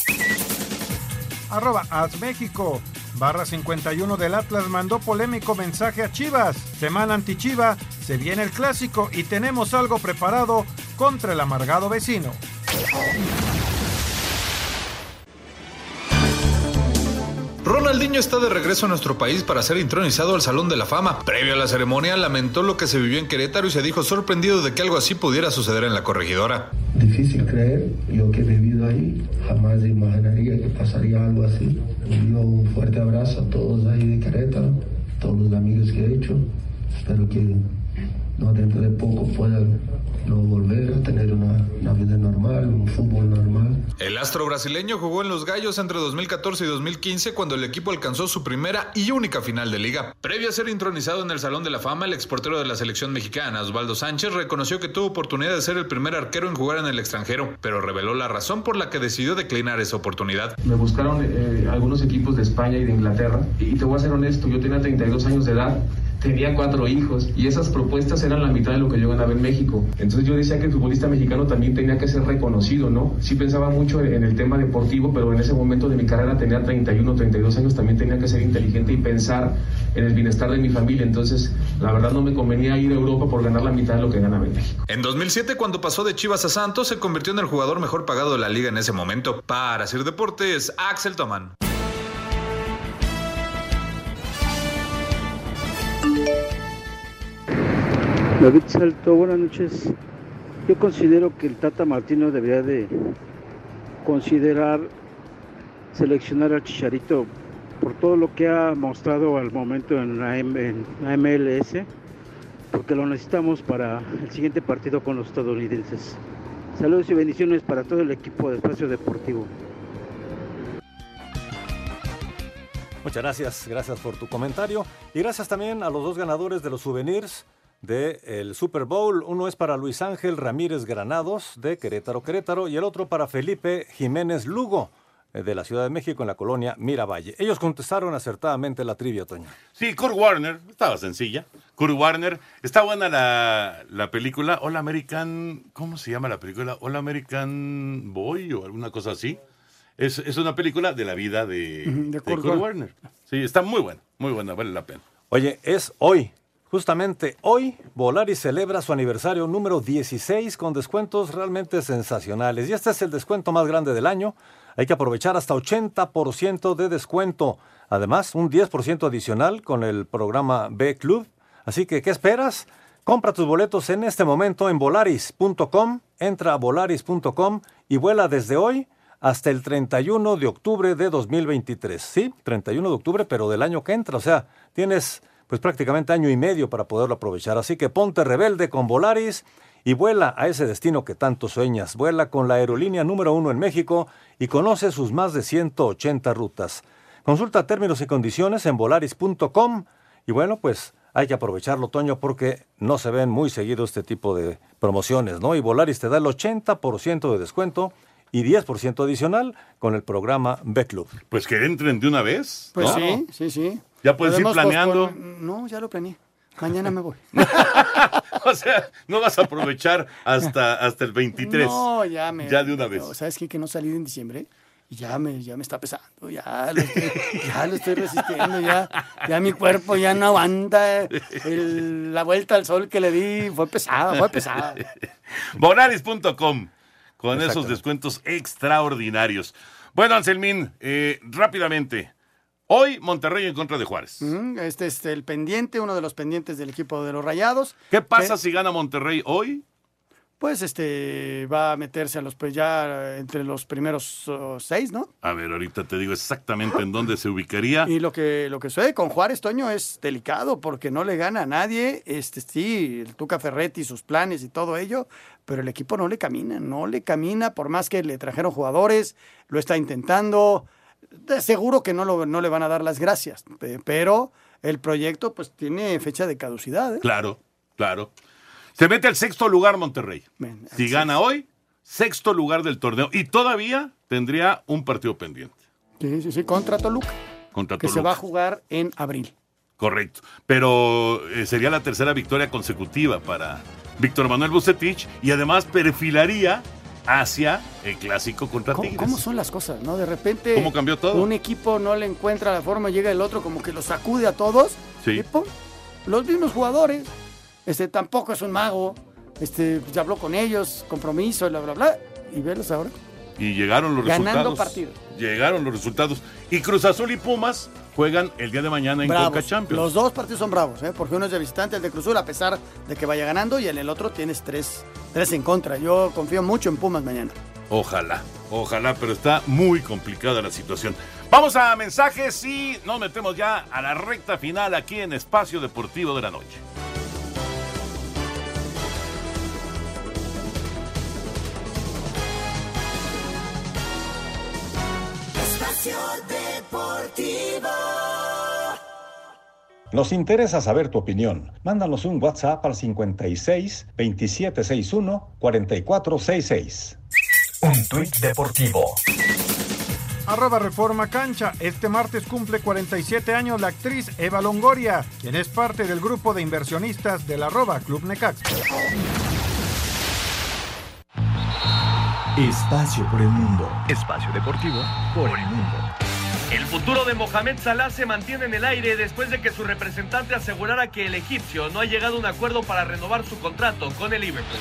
Arroba México barra 51 del Atlas mandó polémico mensaje a Chivas. Semana anti-Chiva, se viene el clásico y tenemos algo preparado contra el amargado vecino. Ronaldinho está de regreso a nuestro país para ser intronizado al Salón de la Fama. Previo a la ceremonia, lamentó lo que se vivió en Querétaro y se dijo sorprendido de que algo así pudiera suceder en la corregidora. Difícil creer, yo que he vivido ahí, jamás imaginaría que pasaría algo así. Envío un fuerte abrazo a todos ahí de Querétaro, todos los amigos que he hecho. Espero que no dentro de poco puedan no volver a tener una, vida normal, un fútbol normal. El astro brasileño jugó en los Gallos entre 2014 y 2015 cuando el equipo alcanzó su primera y única final de liga. Previo a ser intronizado en el Salón de la Fama, el exportero de la selección mexicana, Osvaldo Sánchez, reconoció que tuvo oportunidad de ser el primer arquero en jugar en el extranjero, pero reveló la razón por la que decidió declinar esa oportunidad. Me buscaron eh, algunos equipos de España y de Inglaterra, y te voy a ser honesto, yo tenía 32 años de edad tenía cuatro hijos y esas propuestas eran la mitad de lo que yo ganaba en México. Entonces yo decía que el futbolista mexicano también tenía que ser reconocido, ¿no? Sí pensaba mucho en el tema deportivo, pero en ese momento de mi carrera tenía 31, 32 años, también tenía que ser inteligente y pensar en el bienestar de mi familia. Entonces, la verdad no me convenía ir a Europa por ganar la mitad de lo que ganaba en México. En 2007, cuando pasó de Chivas a Santos, se convirtió en el jugador mejor pagado de la liga en ese momento. Para hacer deportes, Axel Tomán. David Salto, buenas noches. Yo considero que el Tata Martino debería de considerar seleccionar al Chicharito por todo lo que ha mostrado al momento en la, en la MLS, porque lo necesitamos para el siguiente partido con los estadounidenses. Saludos y bendiciones para todo el equipo de Espacio Deportivo. Muchas gracias, gracias por tu comentario y gracias también a los dos ganadores de los souvenirs del Super Bowl. Uno es para Luis Ángel Ramírez Granados de Querétaro, Querétaro, y el otro para Felipe Jiménez Lugo eh, de la Ciudad de México en la colonia Miravalle. Ellos contestaron acertadamente la trivia, Toño. Sí, Kurt Warner, estaba sencilla. Kurt Warner, está buena la, la película All American, ¿cómo se llama la película? All American Boy o alguna cosa así. Es, es una película de la vida de, Kurt, Warner. Sí, está muy buena, muy buena, vale la pena. Oye, es hoy Justamente hoy, Volaris celebra su aniversario número 16 con descuentos realmente sensacionales. Y este es el descuento más grande del año. Hay que aprovechar hasta 80% de descuento. Además, un 10% adicional con el programa B Club. Así que, ¿qué esperas? Compra tus boletos en este momento en volaris.com. Entra a volaris.com y vuela desde hoy hasta el 31 de octubre de 2023. Sí, 31 de octubre, pero del año que entra. O sea, tienes pues prácticamente año y medio para poderlo aprovechar. Así que ponte rebelde con Volaris y vuela a ese destino que tanto sueñas. Vuela con la aerolínea número uno en México y conoce sus más de 180 rutas. Consulta términos y condiciones en volaris.com y bueno, pues hay que aprovecharlo, Toño, porque no se ven muy seguido este tipo de promociones, ¿no? Y Volaris te da el 80% de descuento y 10% adicional con el programa B Club. Pues que entren de una vez. Pues ¿no? sí, sí, sí. Ya puedes ir Podemos planeando. pospon- No, ya lo planeé. Mañana me voy. *laughs* o sea, no vas a aprovechar hasta, hasta el 23. No, ya me. Ya de una vez. no, ¿Sabes qué? Que no salí en diciembre. Y ya me, ya me está pesando, ya lo estoy, ya lo estoy resistiendo, ya, ya mi cuerpo ya no aguanta. el- la vuelta al sol que le di fue pesada, fue pesada. Volaris.com con esos descuentos extraordinarios. Bueno, Anselmín, eh, rápidamente. Hoy Monterrey en contra de Juárez. Mm, Este es el pendiente, uno de los pendientes del equipo de los Rayados. ¿Qué pasa Que, si gana Monterrey hoy? Pues este va a meterse a los pues ya entre los primeros oh, seis, ¿no? A ver, ahorita te digo exactamente en dónde se ubicaría. Y lo que, lo que sucede con Juárez, Toño, es delicado porque no le gana a nadie. Este, sí, el Tuca Ferretti, sus planes y todo ello, pero el equipo no le camina, no le camina, por más que le trajeron jugadores, lo está intentando. De seguro que no, lo, no le van a dar las gracias, pe- pero el proyecto pues tiene fecha de caducidad. ¿eh? Claro, claro. Se mete al sexto lugar Monterrey. Si gana hoy, sexto lugar del torneo. Y todavía tendría un partido pendiente Sí, sí, sí, contra Toluca, contra que se va a jugar en abril. Correcto. Pero eh, sería la tercera victoria consecutiva para Víctor Manuel Bucetich y además perfilaría hacia el clásico contra ¿Cómo, Tigres. cómo son las cosas, no? De repente ¿Cómo cambió todo? un equipo no le encuentra la forma, llega el otro como que lo sacude a todos Sí. y pum, los mismos jugadores. Este tampoco es un mago. Este ya habló con ellos, compromiso, bla bla bla y velos ahora. Y llegaron los Ganando resultados. partidos. Llegaron los resultados. Y Cruz Azul y Pumas juegan el día de mañana en Bravos. Champions. Los dos partidos son bravos, ¿eh? porque uno es de visitante, el de Cruzul, a pesar de que vaya ganando, y en el otro tienes tres, tres en contra. Yo confío mucho en Pumas mañana. Ojalá, ojalá, pero está muy complicada la situación. Vamos a mensajes y nos metemos ya a la recta final aquí en Espacio Deportivo de la Noche. Espacio Deportivo. Nos interesa saber tu opinión. Mándanos un WhatsApp al 56 2761 4466. Un tuit deportivo. Arroba Reforma Cancha. Este martes cumple 47 años la actriz Eva Longoria, quien es parte del grupo de inversionistas del arroba Club Necaxa. Espacio por el mundo. Espacio deportivo por el mundo. El futuro de Mohamed Salah se mantiene en el aire después de que su representante asegurara que el egipcio no ha llegado a un acuerdo para renovar su contrato con el Liverpool.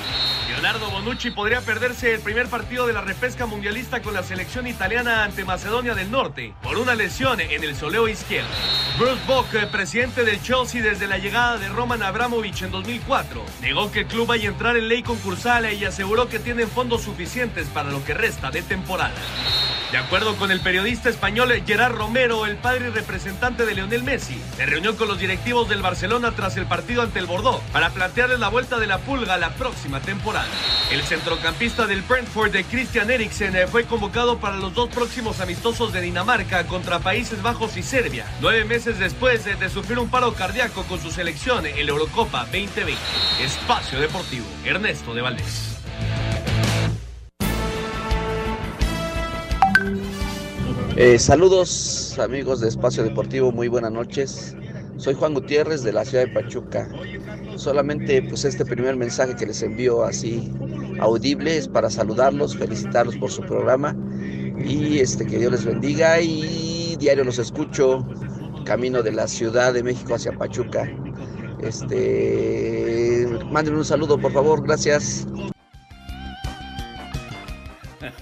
Leonardo Bonucci podría perderse el primer partido de la repesca mundialista con la selección italiana ante Macedonia del Norte por una lesión en el soleo izquierdo. Bruce Bock, eh, presidente del Chelsea desde la llegada de Roman Abramovich en 2004, negó que el club vaya a entrar en ley concursal y aseguró que tienen fondos suficientes para lo que resta de temporada. De acuerdo con el periodista español Gerard Romero, el padre y representante de Lionel Messi, se reunió con los directivos del Barcelona tras el partido ante el Bordeaux para plantearles la vuelta de la pulga la próxima temporada. El centrocampista del Brentford de Christian Eriksen fue convocado para los dos próximos amistosos de Dinamarca contra Países Bajos y Serbia, nueve meses después de, de sufrir un paro cardíaco con su selección en la Eurocopa 2020. Espacio Deportivo, Ernesto de Valdés. Eh, saludos amigos de Espacio Deportivo, muy buenas noches. Soy Juan Gutiérrez de la ciudad de Pachuca. Solamente pues este primer mensaje que les envío así audible es para saludarlos, felicitarlos por su programa y este que Dios les bendiga y diario los escucho camino de la Ciudad de México hacia Pachuca. Este, mándenme un saludo, por favor, gracias.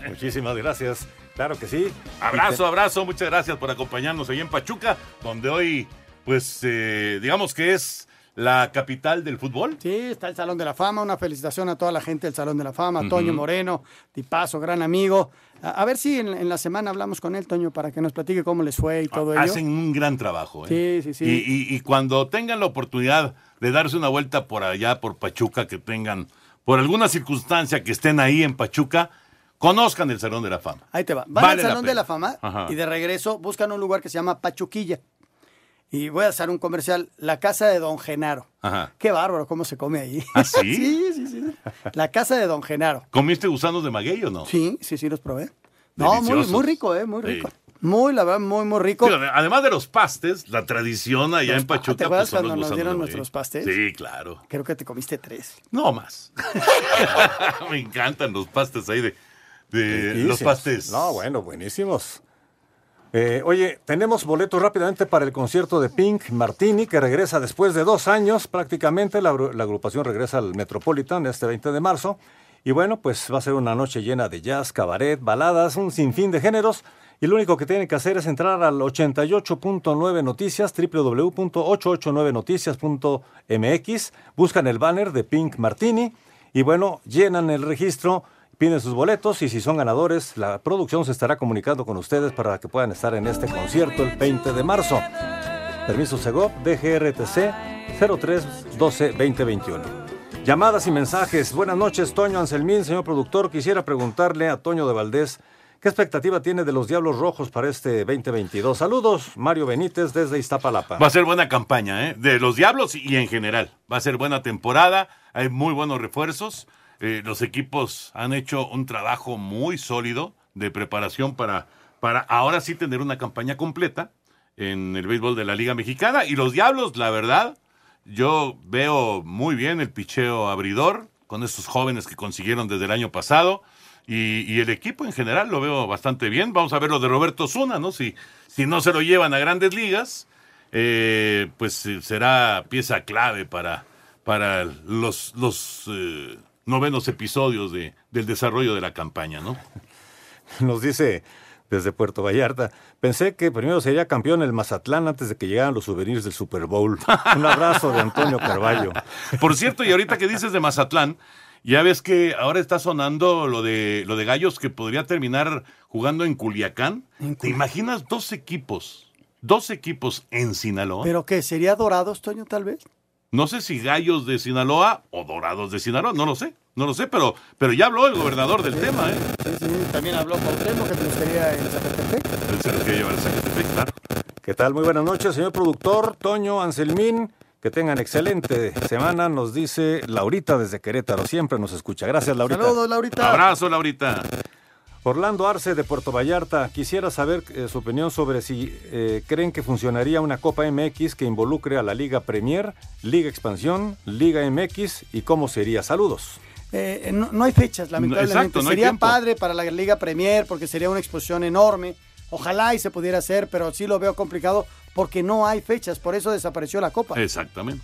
Muchísimas gracias. Claro que sí. Abrazo, abrazo. Muchas gracias por acompañarnos ahí en Pachuca, donde hoy, pues, eh, digamos que es la capital del fútbol. Sí, está el Salón de la Fama. Una felicitación a toda la gente del Salón de la Fama. Toño Moreno, tipazo, gran amigo. A, a ver si en, en la semana hablamos con él, Toño, para que nos platique cómo les fue y todo ello. Hacen un gran trabajo. ¿eh? Sí, sí, sí. Y, y- y cuando tengan la oportunidad de darse una vuelta por allá, por Pachuca, que tengan, por alguna circunstancia que estén ahí en Pachuca, conozcan el Salón de la Fama. Ahí te va. Van Vale al la Salón de la Fama Ajá. y de regreso buscan un lugar que se llama Pachuquilla. Y voy a hacer un comercial, la casa de Don Genaro. Ajá. Qué bárbaro cómo se come ahí. ¿Ah, sí? *laughs* sí, sí, sí. La casa de Don Genaro. ¿Comiste gusanos de maguey o no? Sí, sí, sí, los probé. No, muy, muy rico, ¿eh? Muy Sí. rico. Muy, la verdad, muy, muy rico. Sí, además de los pastes, la tradición allá Los en pa- Pachuca ¿te acuerdas pues, los cuando nos dieron de nuestros pastes? Sí, claro. Creo que te comiste tres. No más. *laughs* Me encantan los pastes ahí de, de los pastes. No, bueno, buenísimos. Eh, oye, tenemos boletos rápidamente para el concierto de Pink Martini, que regresa después de dos años prácticamente. La, la agrupación regresa al Metropolitan este 20 de marzo. Y bueno, pues va a ser una noche llena de jazz, cabaret, baladas, un sinfín de géneros. Y lo único que tienen que hacer es entrar al 88.9 Noticias, www.889noticias.mx, buscan el banner de Pink Martini y bueno, llenan el registro, piden sus boletos y si son ganadores, la producción se estará comunicando con ustedes para que puedan estar en este concierto el 20 de marzo. Permiso Segov, DGRTC 0312-2021. Llamadas y mensajes. Buenas noches, Toño Anselmín, señor productor. Quisiera preguntarle a Toño de Valdés qué expectativa tiene de los Diablos Rojos para este 2022. Saludos, Mario Benítez desde Iztapalapa. Va a ser buena campaña, ¿eh? De los Diablos y en general. Va a ser buena temporada. Hay muy buenos refuerzos. Eh, los equipos han hecho un trabajo muy sólido de preparación para, para ahora sí tener una campaña completa en el béisbol de la Liga Mexicana. Y los Diablos, la verdad, yo veo muy bien el picheo abridor con estos jóvenes que consiguieron desde el año pasado. Y, y el equipo en general lo veo bastante bien. Vamos a ver lo de Roberto Zuna, ¿no? Si, si no se lo llevan a grandes ligas, eh, pues eh, será pieza clave para, para los, los novenos episodios de, del desarrollo de la campaña, ¿no? *laughs* Nos dice desde Puerto Vallarta, pensé que primero sería campeón el Mazatlán antes de que llegaran los souvenirs del Super Bowl. *laughs* Un abrazo de Antonio Carballo. Por cierto, y ahorita que dices de Mazatlán, ya ves que ahora está sonando lo de lo de Gallos que podría terminar jugando en Culiacán. ¿Te imaginas dos equipos? Dos equipos en Sinaloa. ¿Pero qué? ¿Sería Dorados, Toño, tal vez? No sé si Gallos de Sinaloa o Dorados de Sinaloa, no lo sé, no lo sé, pero, pero ya habló el gobernador del tema, ¿eh? Sí, sí, también habló Cuauhtémoc, que te quería en Zacatepec. Él se lo quiere llevar a Zacatepec, claro. ¿Qué tal? Muy buenas noches, señor productor, Toño Anselmín. Que tengan excelente semana, nos dice Laurita desde Querétaro. Siempre nos escucha. Gracias, Laurita. Saludos, Laurita. Abrazo, Laurita. Orlando Arce de Puerto Vallarta, quisiera saber eh, su opinión sobre si eh, creen que funcionaría una Copa MX que involucre a la Liga Premier, Liga Expansión, Liga MX y cómo sería. Saludos. Eh, no, no hay fechas, lamentablemente. exacto, no hay sería padre para la Liga Premier porque sería una exposición enorme. Ojalá y se pudiera hacer, pero sí lo veo complicado porque no hay fechas. Por eso desapareció la Copa. Exactamente.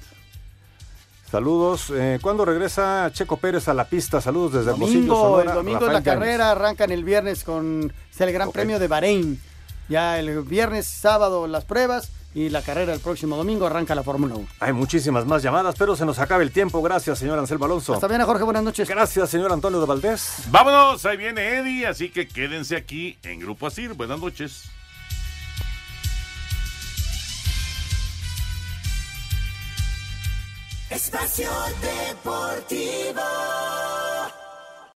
Saludos. Eh, ¿Cuándo regresa Checo Pérez a la pista? Saludos desde Hermosillo, Domingo, Sonora. el domingo Rafael la Gámez. carrera arrancan el viernes con es el Gran Premio de Bahrein. Ya el viernes, sábado las pruebas y la carrera el próximo domingo arranca la Fórmula 1. Hay muchísimas más llamadas, pero se nos acaba el tiempo. Gracias, señor Anselmo Alonso. Hasta bien, Jorge. Buenas noches. Gracias, señor Antonio de Valdés. Vámonos, ahí viene Eddie, así que quédense aquí en Grupo Asir. Buenas noches. Espacio Deportivo.